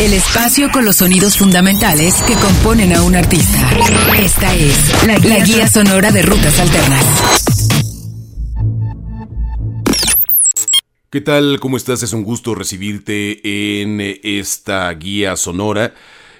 El espacio con los sonidos fundamentales que componen a un artista. Esta es la, la guía sonora de Rutas Alternas. ¿Qué tal? ¿Cómo estás? Es un gusto recibirte en esta guía sonora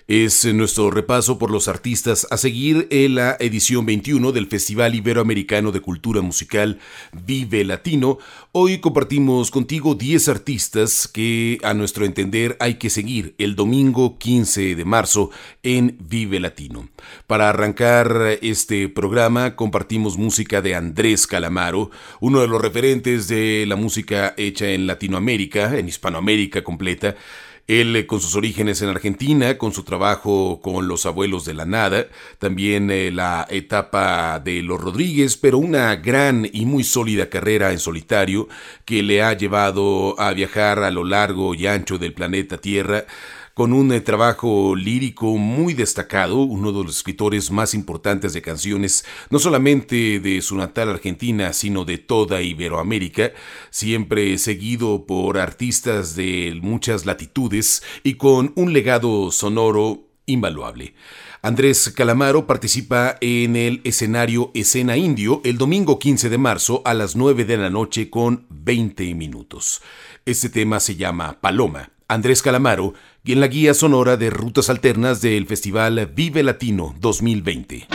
es nuestro repaso por los artistas a seguir en la edición 21 del Festival Iberoamericano de Cultura Musical Vive Latino. Hoy compartimos contigo 10 artistas que a nuestro entender hay que seguir el domingo 15 de marzo en Vive Latino. Para arrancar este programa compartimos música de Andrés Calamaro, uno de los referentes de la música hecha en Latinoamérica, en Hispanoamérica completa. Él eh, con sus orígenes en Argentina, con su trabajo con los abuelos de la nada, también eh, la etapa de los Rodríguez, pero una gran y muy sólida carrera en solitario que le ha llevado a viajar a lo largo y ancho del planeta Tierra con un eh, trabajo lírico muy destacado, uno de los escritores más importantes de canciones, no solamente de su natal Argentina, sino de toda Iberoamérica, siempre seguido por artistas de muchas latitudes y con un legado sonoro invaluable. Andrés Calamaro participa en el escenario Escena Indio el domingo 15 de marzo a las 9 de la noche con 20 minutos. Este tema se llama Paloma. Andrés Calamaro y en la guía sonora de rutas alternas del Festival Vive Latino 2020.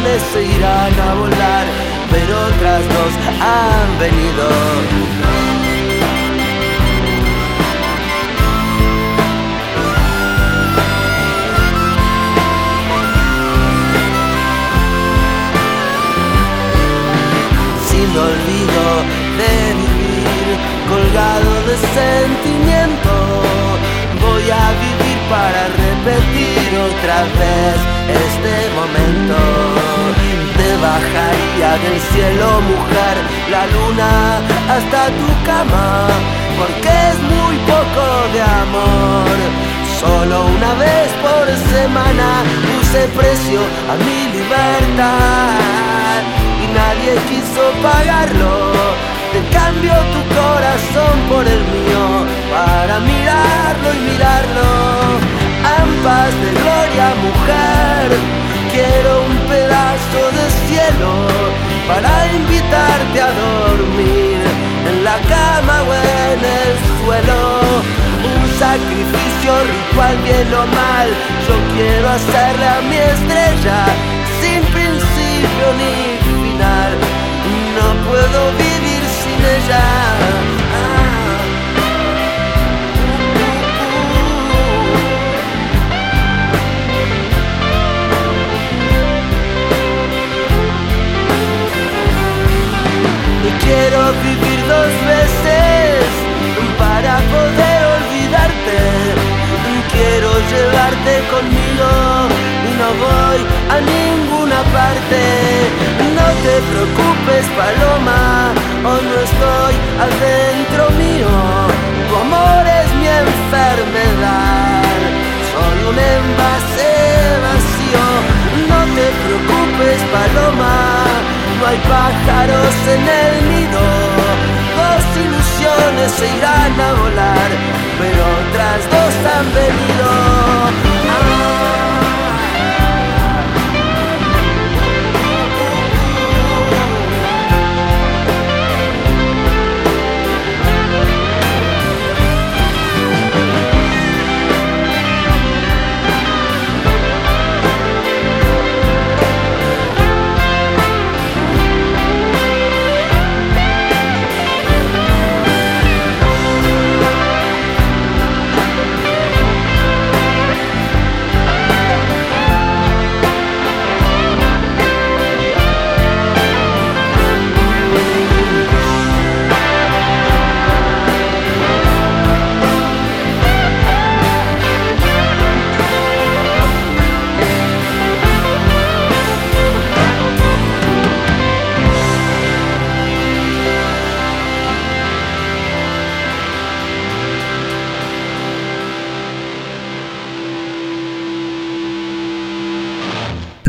Ilusiones se irán a volar, pero otras dos han venido. sin olvido de vivir colgado de sentimiento. Voy a vivir para repetir otra vez este momento. Te bajaría del cielo, mujer, la luna hasta tu cama, porque es muy poco de amor. Solo una vez por semana puse precio a mi libertad y nadie quiso pagarlo te cambio tu corazón por el mío para mirarlo y mirarlo. Ambas de gloria, mujer. Quiero un pedazo de cielo para invitarte a dormir en la cama o en el suelo. Un sacrificio ritual, bien o mal. Yo quiero hacerle a mi estrella sin principio ni final. No puedo vivir ella. Quiero vivir dos veces para poder olvidarte. Quiero llevarte conmigo y no voy a ninguna parte. No te preocupes, paloma, hoy no estoy adentro mío. Tu amor es mi enfermedad, soy un envase vacío. No te preocupes, paloma, no hay pájaros en el nido. Dos ilusiones se irán a volar, pero otras dos han venido.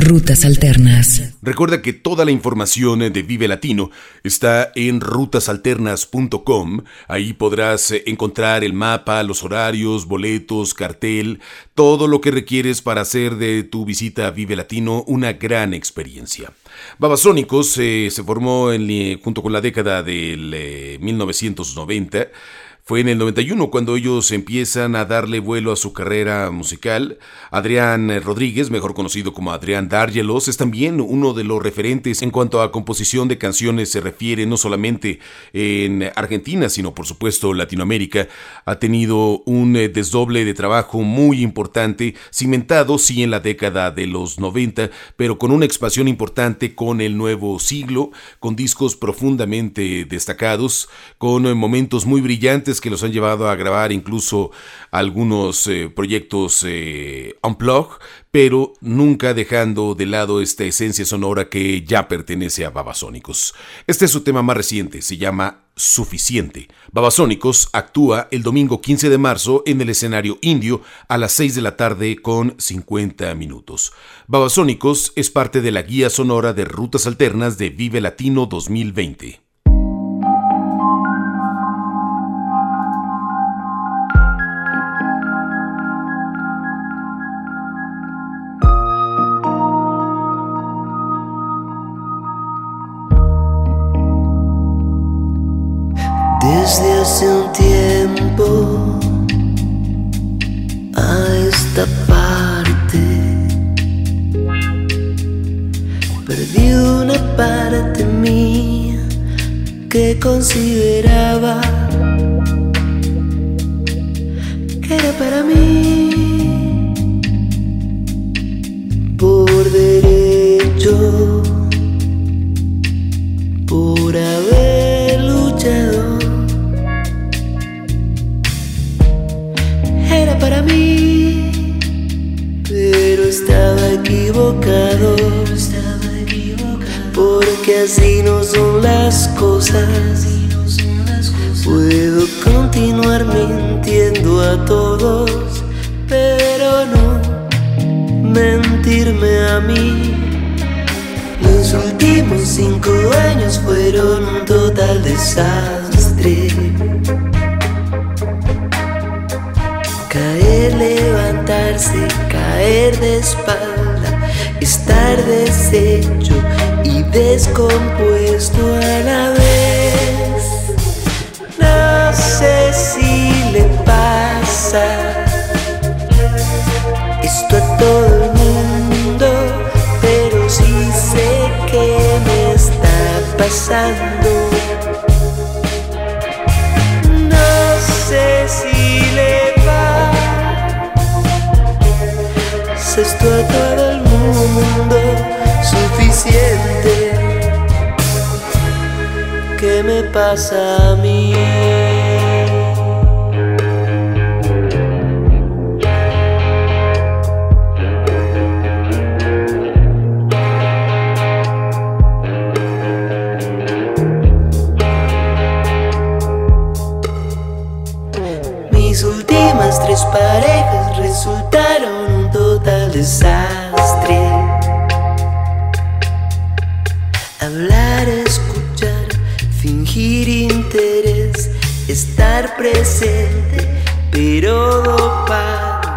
Rutas Alternas. Recuerda que toda la información de Vive Latino está en rutasalternas.com. Ahí podrás eh, encontrar el mapa, los horarios, boletos, cartel, todo lo que requieres para hacer de tu visita a Vive Latino una gran experiencia. Babasónicos eh, se formó en, junto con la década del 1990 eh, fue en el 91 cuando ellos empiezan a darle vuelo a su carrera musical. Adrián Rodríguez, mejor conocido como Adrián Dargelos, es también uno de los referentes en cuanto a composición de canciones se refiere, no solamente en Argentina, sino por supuesto Latinoamérica. Ha tenido un eh, desdoble de trabajo muy importante, cimentado sí en la década de los 90, pero con una expansión importante con el nuevo siglo, con discos profundamente destacados, con eh, momentos muy brillantes que los han llevado a grabar incluso algunos eh, proyectos eh, unplug, pero nunca dejando de lado esta esencia sonora que ya pertenece a Babasónicos. Este es su tema más reciente, se llama Suficiente. Babasónicos actúa el domingo 15 de marzo en el escenario indio a las 6 de la tarde con 50 minutos. Babasónicos es parte de la guía sonora de rutas alternas de Vive Latino 2020. Desde hace un tiempo a esta parte. Perdí una parte mía que consideraba que era para mí equivocado. Porque así no son las cosas. Puedo continuar mintiendo a todos, pero no mentirme a mí. Los últimos cinco años fueron un total desastre. Caer, levantarse, caer de espalda, estar deshecho y descompuesto a la vez. No sé si le pasa esto a todo el mundo, pero sí sé que me está pasando. No sé si le esto a todo mundo suficiente. ¿Qué me pasa a mí? Mis últimas tres paredes presente, pero dopado.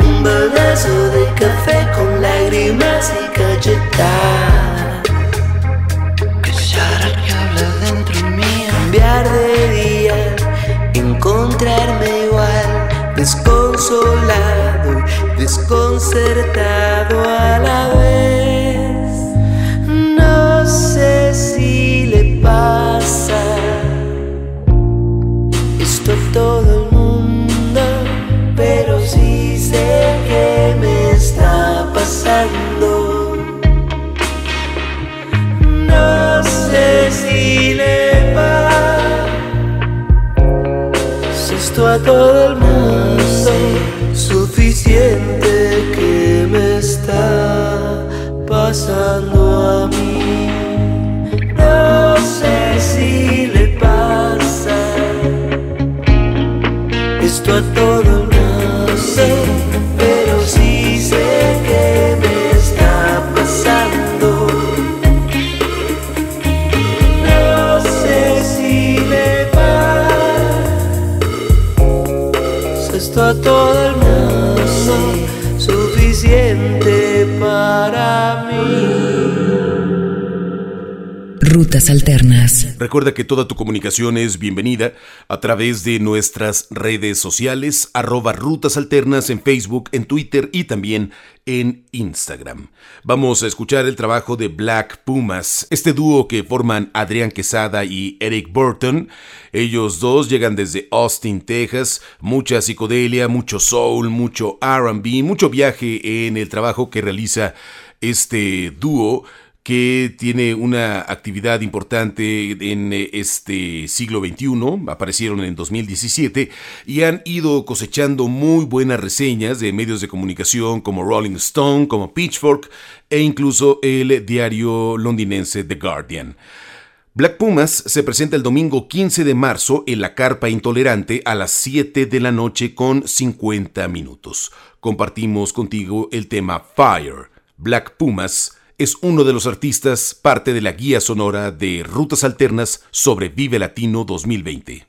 Un balazo de café con lágrimas y cachetadas. Que habla dentro mío. Cambiar de día, encontrarme igual, desconsolado y desconcertado a la vez. Todo el mundo. Suficiente que me está pasando Alternas. Recuerda que toda tu comunicación es bienvenida a través de nuestras redes sociales, arroba Rutas Alternas en Facebook, en Twitter y también en Instagram. Vamos a escuchar el trabajo de Black Pumas, este dúo que forman Adrián Quesada y Eric Burton. Ellos dos llegan desde Austin, Texas, mucha psicodelia, mucho soul, mucho RB, mucho viaje en el trabajo que realiza este dúo que tiene una actividad importante en eh, este siglo XXI, aparecieron en 2017 y han ido cosechando muy buenas reseñas de medios de comunicación como Rolling Stone, como Pitchfork e incluso el diario londinense The Guardian. Black Pumas se presenta el domingo 15 de marzo en la Carpa Intolerante a las 7 de la noche con 50 minutos. Compartimos contigo el tema Fire. Black Pumas es uno de los artistas parte de la guía sonora de Rutas Alternas sobre Vive Latino 2020.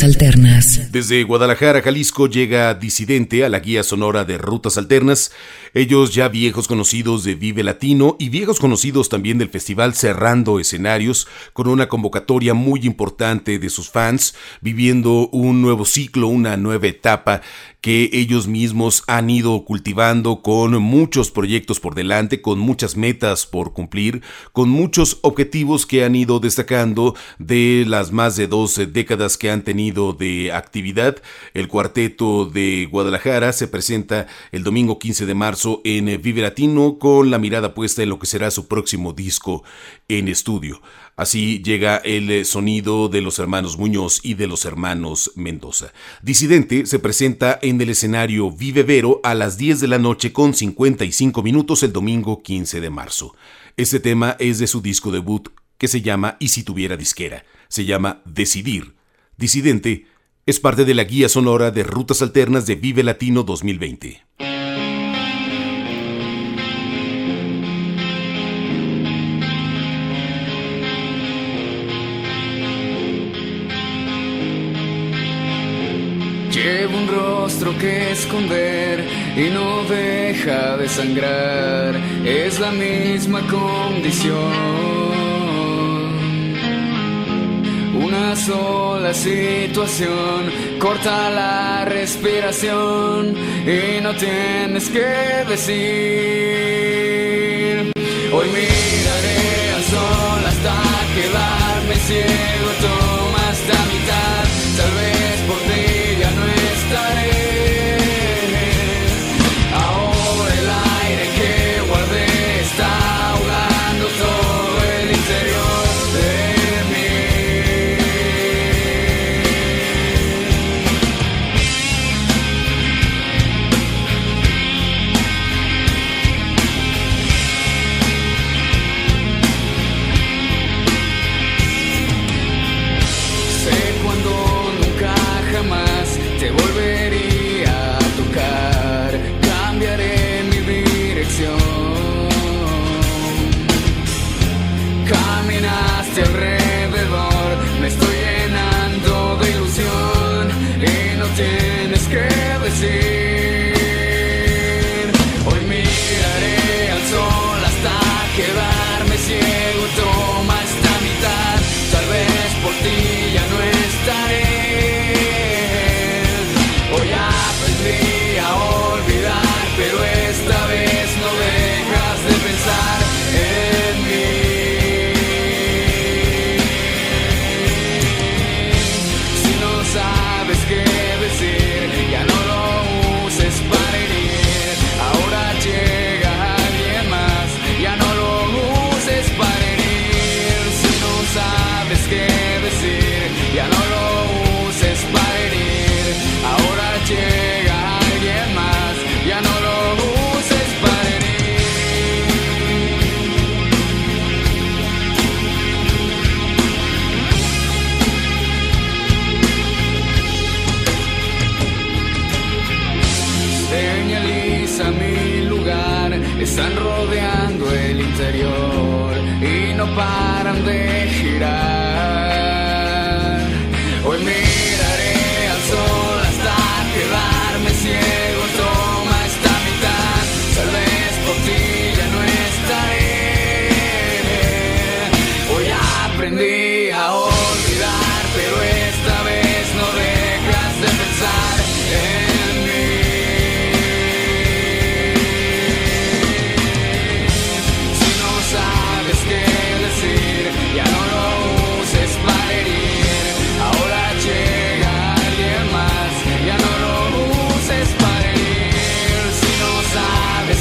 Alternas. Desde Guadalajara, Jalisco, llega Disidente a la guía sonora de Rutas Alternas. Ellos ya viejos conocidos de Vive Latino y viejos conocidos también del festival cerrando escenarios con una convocatoria muy importante de sus fans, viviendo un nuevo ciclo, una nueva etapa que ellos mismos han ido cultivando con muchos proyectos por delante, con muchas metas por cumplir, con muchos objetivos que han ido destacando de las más de 12 décadas que han tenido de actividad. El cuarteto de Guadalajara se presenta el domingo 15 de marzo en Vive Latino con la mirada puesta en lo que será su próximo disco en estudio. Así llega el sonido de los hermanos Muñoz y de los hermanos Mendoza. Disidente se presenta en el escenario Vive Vero a las 10 de la noche con 55 minutos el domingo 15 de marzo. Este tema es de su disco debut que se llama Y si tuviera disquera. Se llama Decidir. Disidente es parte de la guía sonora de Rutas Alternas de Vive Latino 2020. Llevo un rostro que esconder y no deja de sangrar. Es la misma condición. Una sola situación corta la respiración y no tienes que decir. Hoy miraré al sol hasta quedarme ciego.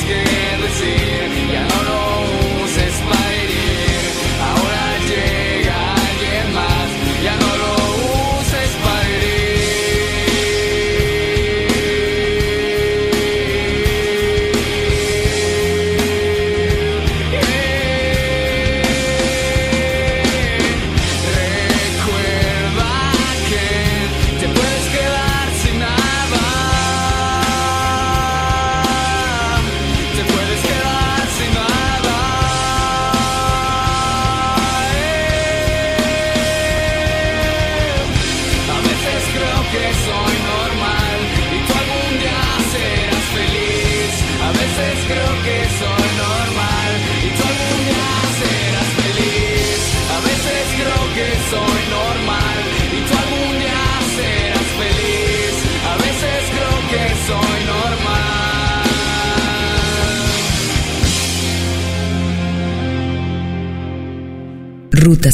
escape.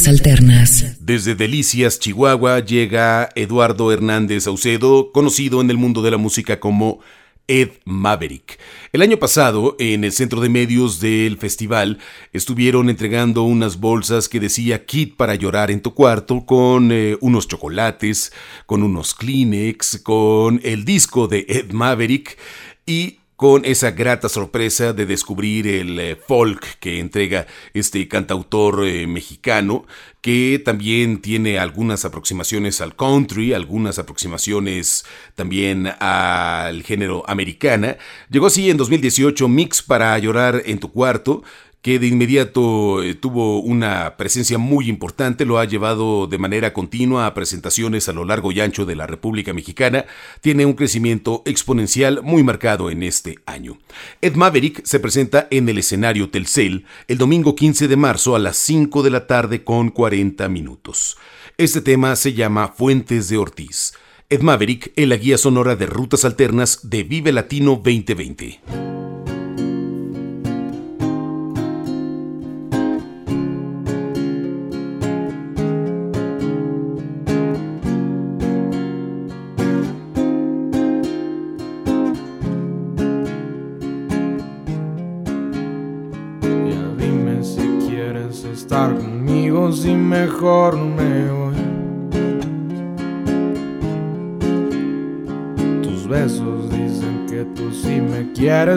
Alternas. Desde Delicias, Chihuahua, llega Eduardo Hernández Saucedo, conocido en el mundo de la música como Ed Maverick. El año pasado, en el centro de medios del festival, estuvieron entregando unas bolsas que decía kit para llorar en tu cuarto, con eh, unos chocolates, con unos Kleenex, con el disco de Ed Maverick y con esa grata sorpresa de descubrir el eh, folk que entrega este cantautor eh, mexicano, que también tiene algunas aproximaciones al country, algunas aproximaciones también al género americana. Llegó así en 2018 Mix para llorar en tu cuarto, que de inmediato eh, tuvo una presencia muy importante, lo ha llevado de manera continua a presentaciones a lo largo y ancho de la República Mexicana, tiene un crecimiento exponencial muy marcado en este año. Ed Maverick se presenta en el escenario Telcel el domingo 15 de marzo a las 5 de la tarde con 40 minutos. Este tema se llama Fuentes de Ortiz. Ed Maverick en la guía sonora de rutas alternas de Vive Latino 2020.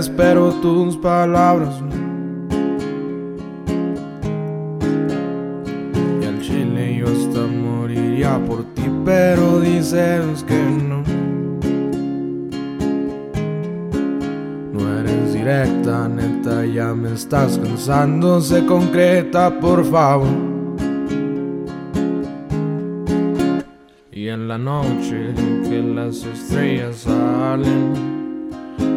Me quieres, pero tus palabras. Y al chile yo hasta moriría por ti, pero dices que no. No eres directa, neta, ya me estás cansando. Se concreta, por favor. Y en la noche que las estrellas salen,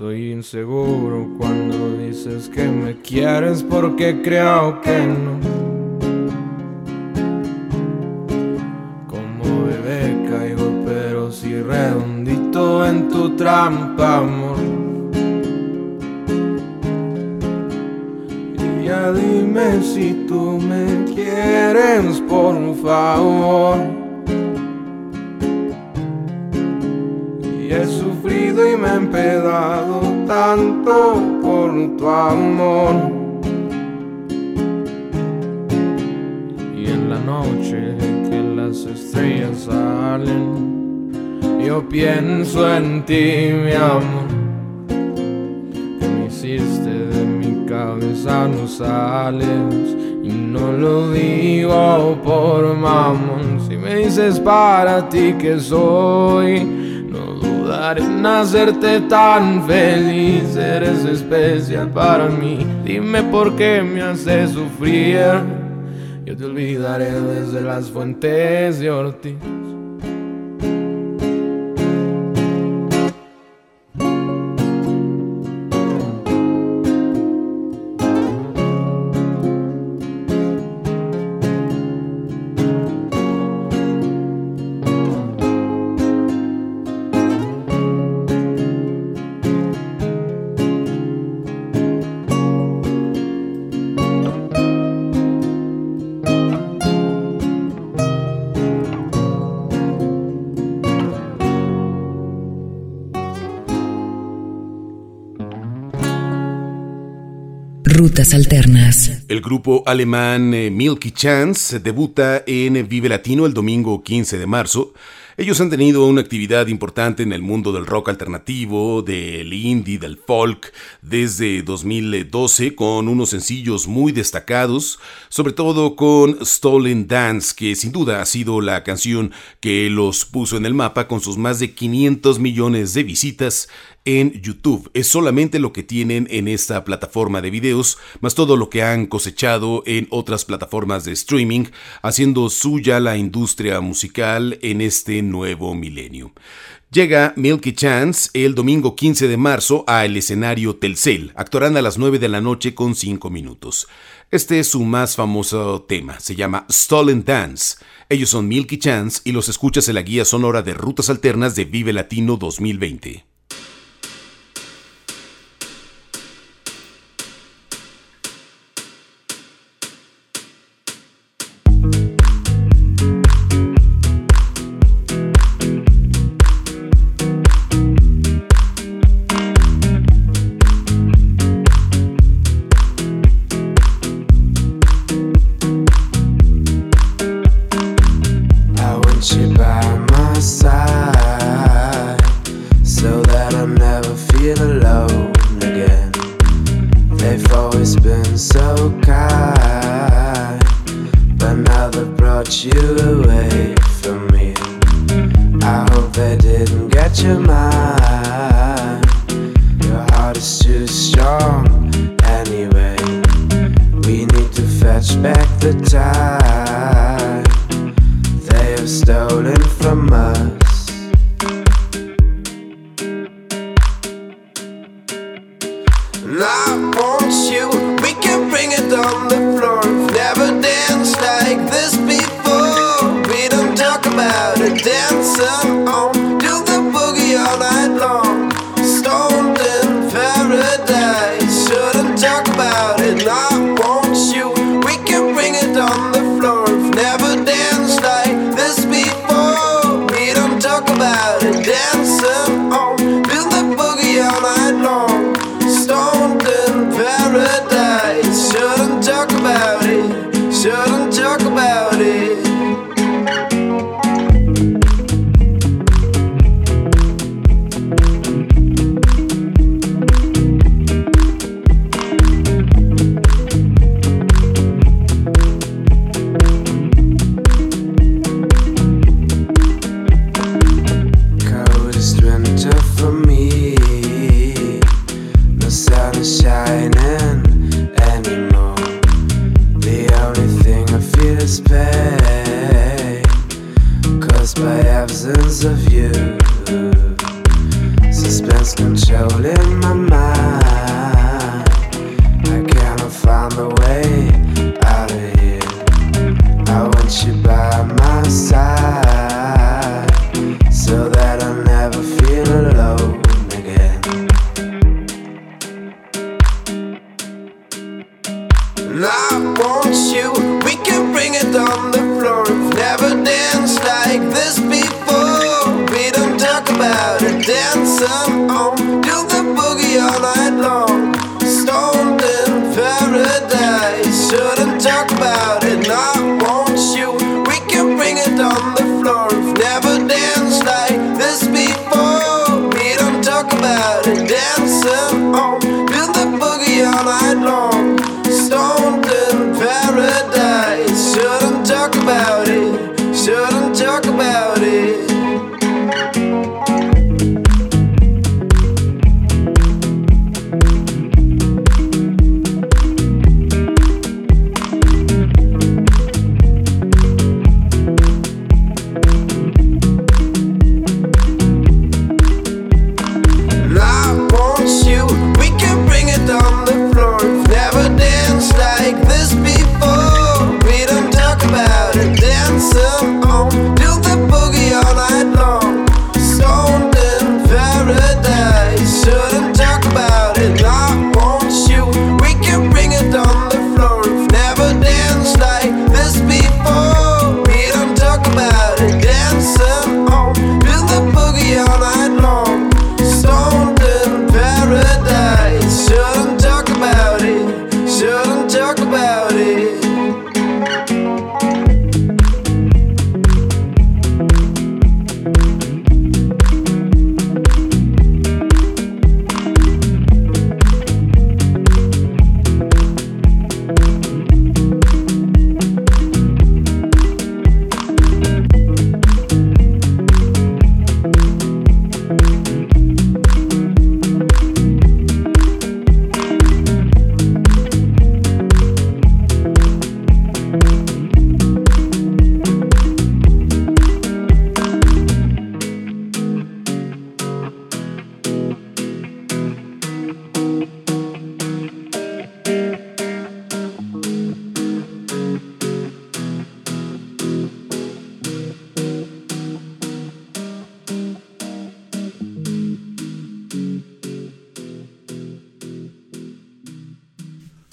Soy inseguro cuando dices que me quieres porque creo que no. Como bebé caigo, pero si redondito en tu trampa, amor. Y ya dime si tú me quieres, por favor. Y he y me he empedado tanto por tu amor. Y en la noche que las estrellas salen, yo pienso en ti, mi amor. Que me hiciste de mi cabeza, no sales. Y no lo digo por mamón. Si me dices para ti que soy, dudaré en hacerte tan feliz. Eres especial para mí. Dime por qué me haces sufrir. Yo te olvidaré desde las fuentes de Ortiz. Alternas. El grupo alemán eh, Milky Chance debuta en Vive Latino el domingo 15 de marzo. Ellos han tenido una actividad importante en el mundo del rock alternativo, del indie, del folk, desde 2012 con unos sencillos muy destacados, sobre todo con Stolen Dance, que sin duda ha sido la canción que los puso en el mapa con sus más de 500 millones de visitas en YouTube. Es solamente lo que tienen en esta plataforma de videos, más todo lo que han cosechado en otras plataformas de streaming, haciendo suya la industria musical en este nuevo milenio. Llega Milky Chance el domingo 15 de marzo al escenario Telcel. Actuarán a las 9 de la noche con 5 minutos. Este es su más famoso tema, se llama Stolen Dance. Ellos son Milky Chance y los escuchas en la guía sonora de Rutas Alternas de Vive Latino 2020.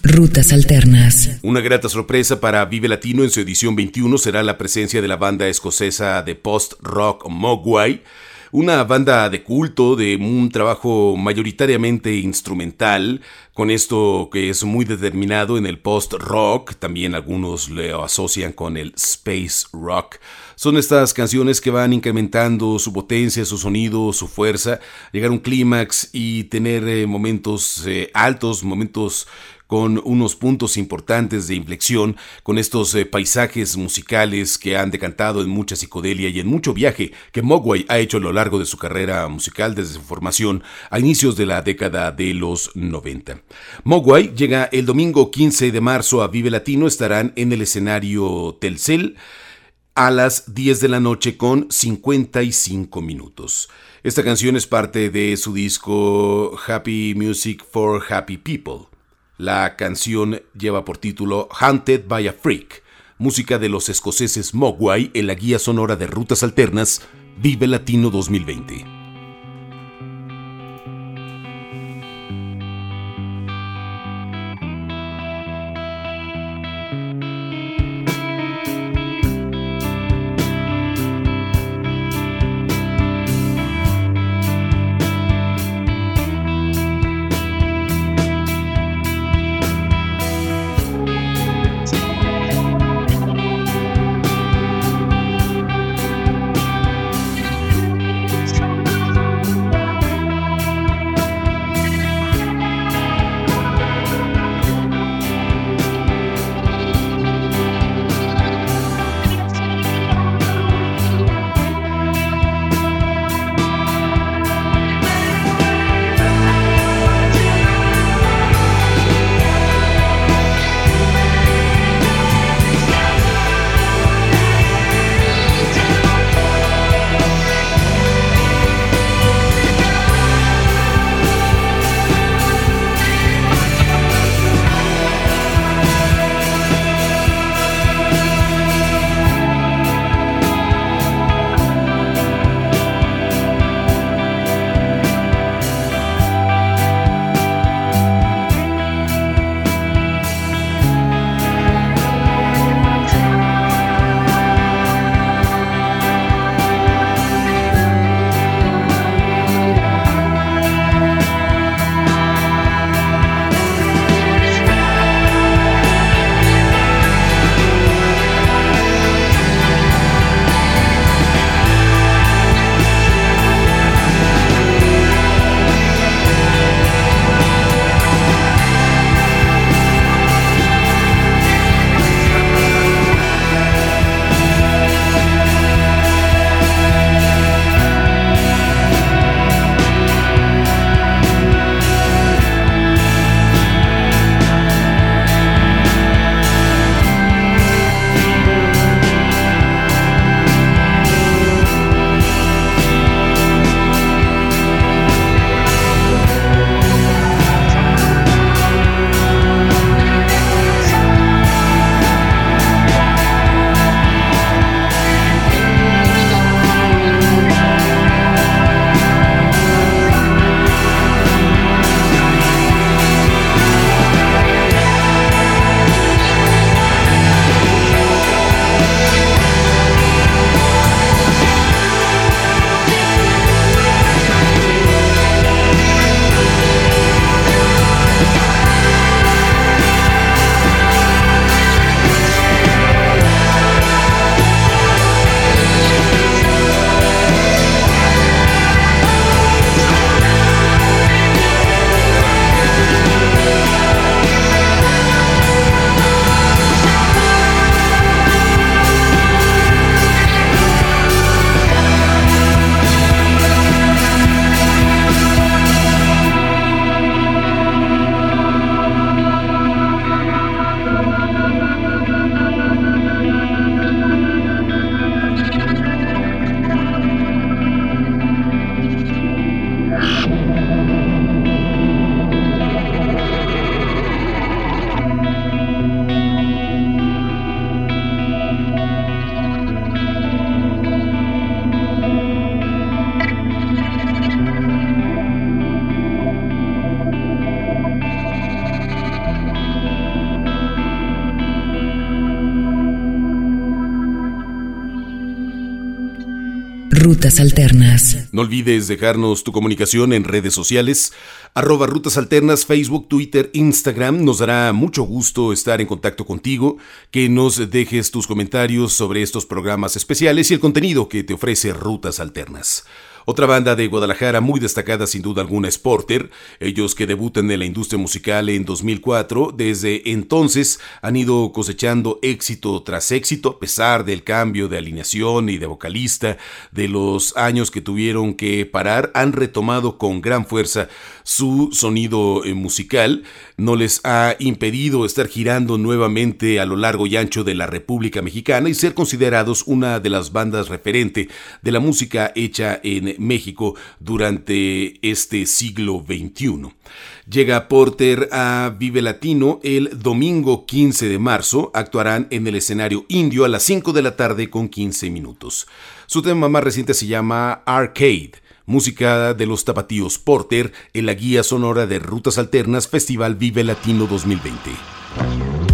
Rutas Alternas. Una grata sorpresa para Vive Latino en su edición 21 será la presencia de la banda escocesa de post-rock Mogwai, una banda de culto, de un trabajo mayoritariamente instrumental, con esto que es muy determinado en el post-rock, también algunos lo asocian con el space rock. Son estas canciones que van incrementando su potencia, su sonido, su fuerza, llegar a un clímax y tener eh, momentos eh, altos, momentos con unos puntos importantes de inflexión, con estos eh, paisajes musicales que han decantado en mucha psicodelia y en mucho viaje que Mogwai ha hecho a lo largo de su carrera musical desde su formación a inicios de la década de los 90. Mogwai llega el domingo 15 de marzo a Vive Latino, estarán en el escenario Telcel a las 10 de la noche con 55 minutos. Esta canción es parte de su disco Happy Music for Happy People. La canción lleva por título Hunted by a Freak, música de los escoceses Mogwai en la guía sonora de rutas alternas Vive Latino 2020. Alternas. No olvides dejarnos tu comunicación en redes sociales, arroba Rutas Alternas, Facebook, Twitter, Instagram. Nos dará mucho gusto estar en contacto contigo, que nos dejes tus comentarios sobre estos programas especiales y el contenido que te ofrece Rutas Alternas. Otra banda de Guadalajara muy destacada sin duda alguna es Porter, ellos que debutan en la industria musical en 2004, desde entonces han ido cosechando éxito tras éxito a pesar del cambio de alineación y de vocalista, de los años que tuvieron que parar, han retomado con gran fuerza su sonido eh, musical, no les ha impedido estar girando nuevamente a lo largo y ancho de la República Mexicana y ser considerados una de las bandas referente de la música hecha en México durante este siglo XXI. Llega Porter a Vive Latino el domingo 15 de marzo. Actuarán en el escenario indio a las 5 de la tarde con 15 minutos. Su tema más reciente se llama Arcade. Música de los tapatíos Porter en la guía sonora de Rutas Alternas Festival Vive Latino 2020.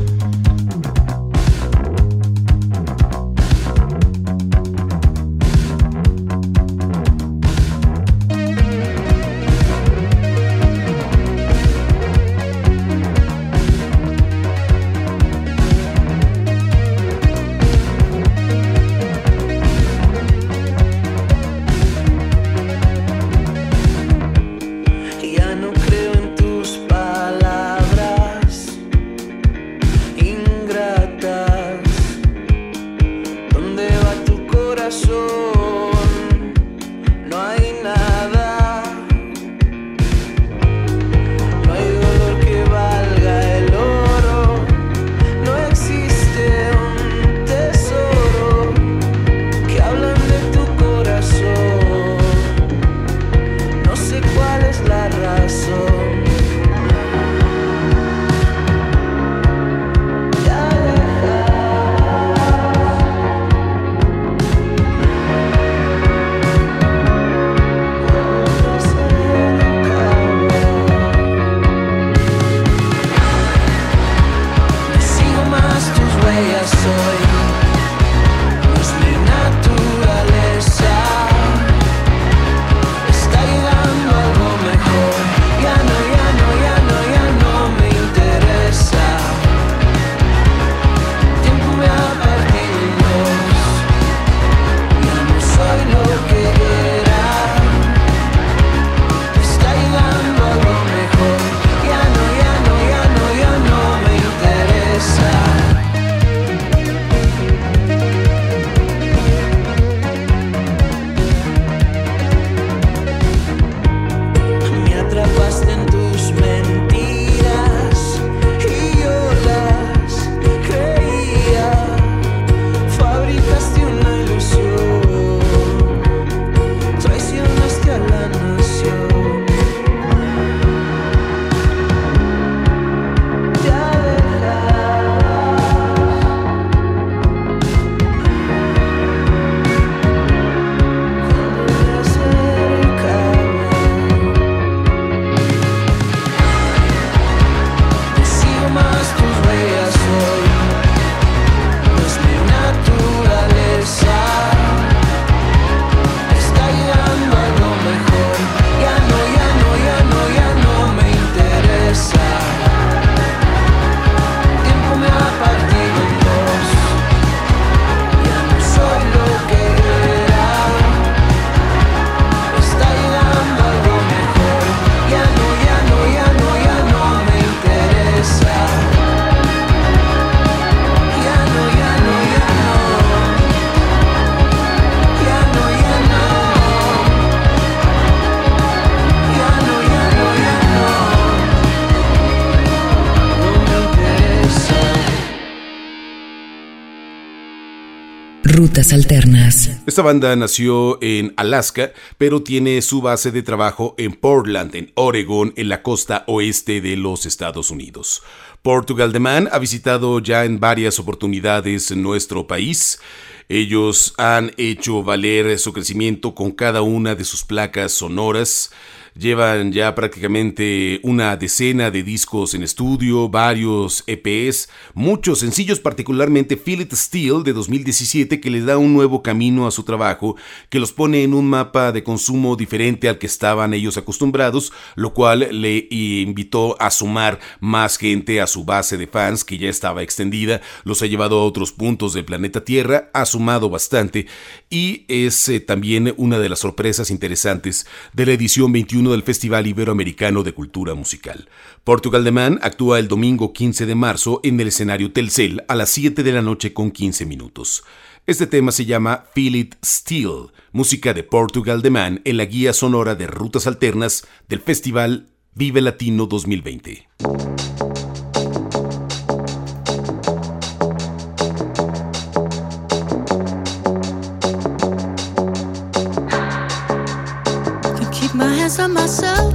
Alternas. Esta banda nació en Alaska, pero tiene su base de trabajo en Portland, en Oregon, en la costa oeste de los Estados Unidos. Portugal The Man ha visitado ya en varias oportunidades nuestro país. Ellos han hecho valer su crecimiento con cada una de sus placas sonoras. Llevan ya prácticamente una decena de discos en estudio, varios EPs, muchos sencillos, particularmente Feel It Steel de 2017, que le da un nuevo camino a su trabajo, que los pone en un mapa de consumo diferente al que estaban ellos acostumbrados, lo cual le invitó a sumar más gente a su base de fans que ya estaba extendida, los ha llevado a otros puntos del planeta Tierra, ha sumado bastante y es eh, también una de las sorpresas interesantes de la edición 21 del Festival Iberoamericano de Cultura Musical. Portugal de Man actúa el domingo 15 de marzo en el escenario Telcel a las 7 de la noche con 15 minutos. Este tema se llama Feel It Still, música de Portugal de Man en la guía sonora de rutas alternas del Festival Vive Latino 2020. on myself.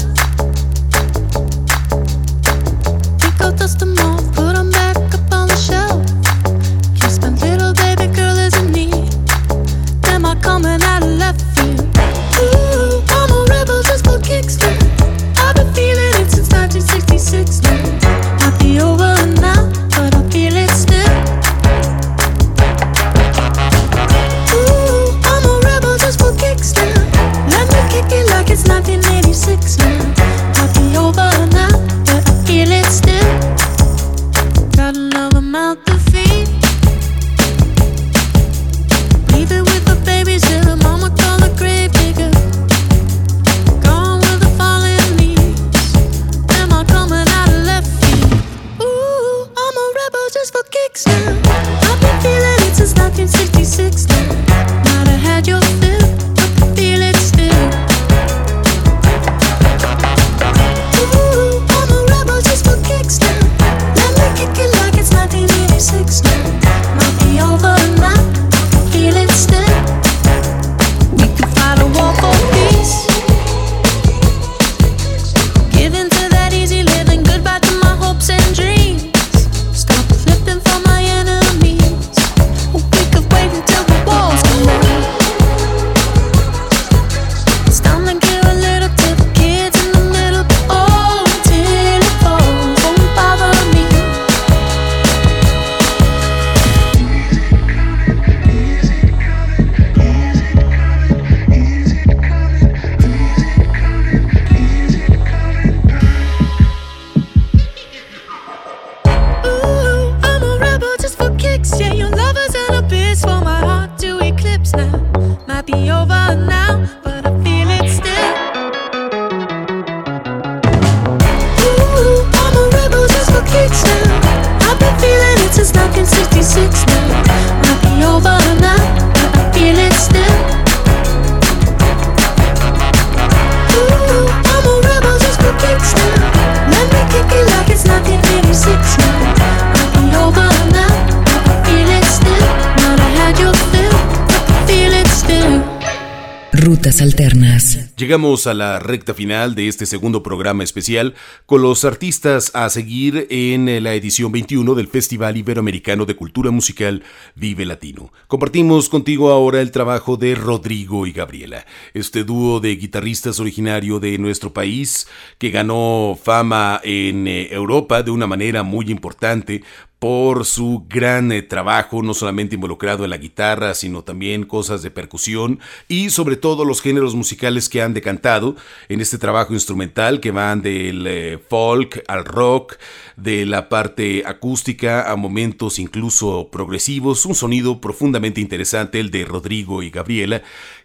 Alternas. Llegamos a la recta final de este segundo programa especial con los artistas a seguir en la edición 21 del Festival Iberoamericano de Cultura Musical Vive Latino. Compartimos contigo ahora el trabajo de Rodrigo y Gabriela, este dúo de guitarristas originario de nuestro país que ganó fama en eh, Europa de una manera muy importante por su gran eh, trabajo, no solamente involucrado en la guitarra, sino también cosas de percusión y sobre todo los géneros musicales que han decantado en este trabajo instrumental que van del eh, folk al rock, de la parte acústica a momentos incluso progresivos, un sonido profundamente interesante el de Rodrigo y Gabriela,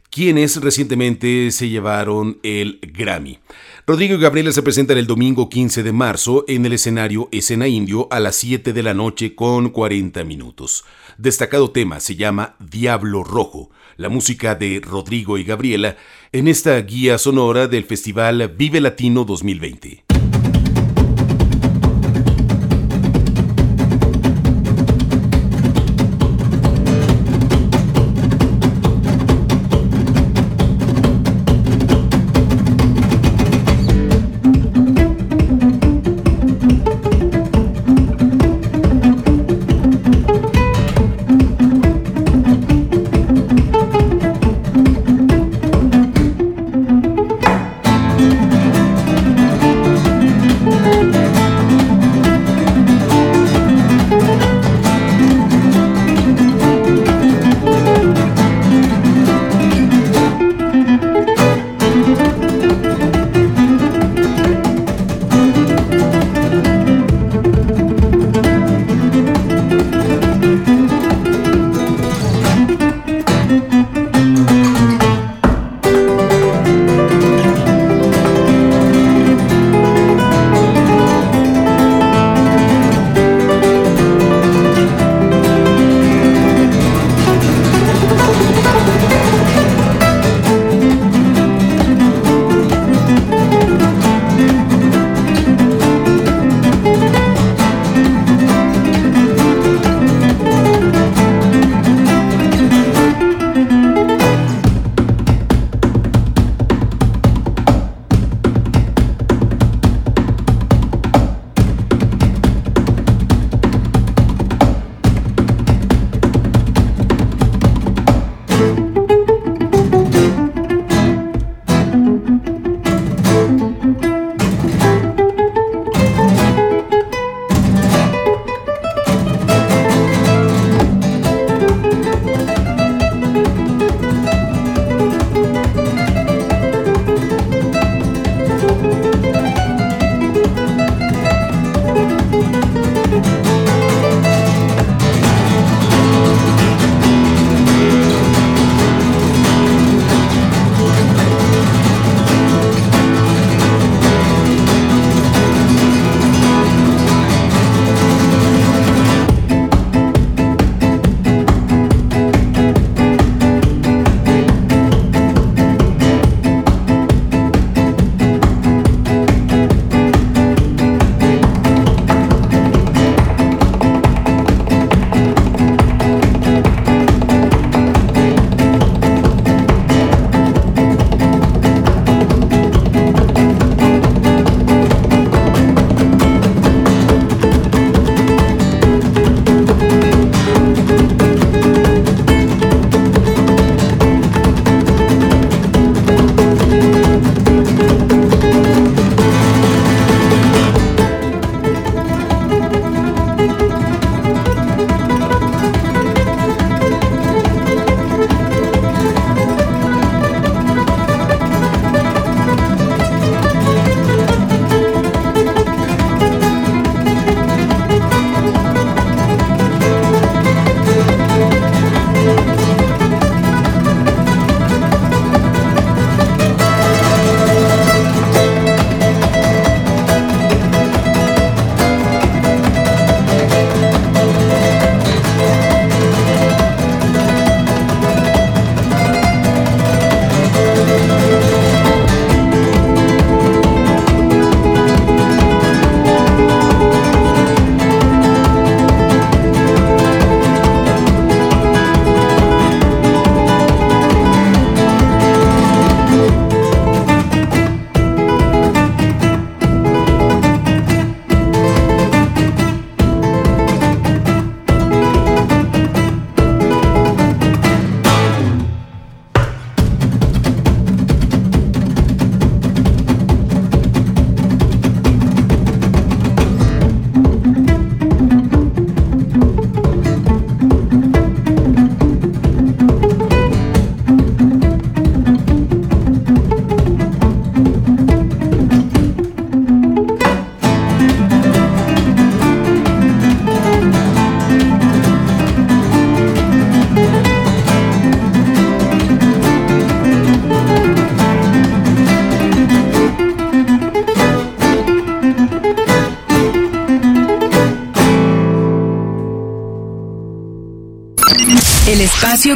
quienes recientemente se llevaron el Grammy. Rodrigo y Gabriela se presentan el domingo 15 de marzo en el escenario Escena Indio a las 7 de la noche con 40 minutos. Destacado tema se llama Diablo Rojo, la música de Rodrigo y Gabriela en esta guía sonora del Festival Vive Latino 2020.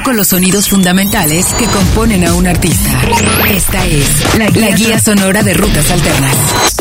Con los sonidos fundamentales que componen a un artista. Esta es la guía sonora de rutas alternas.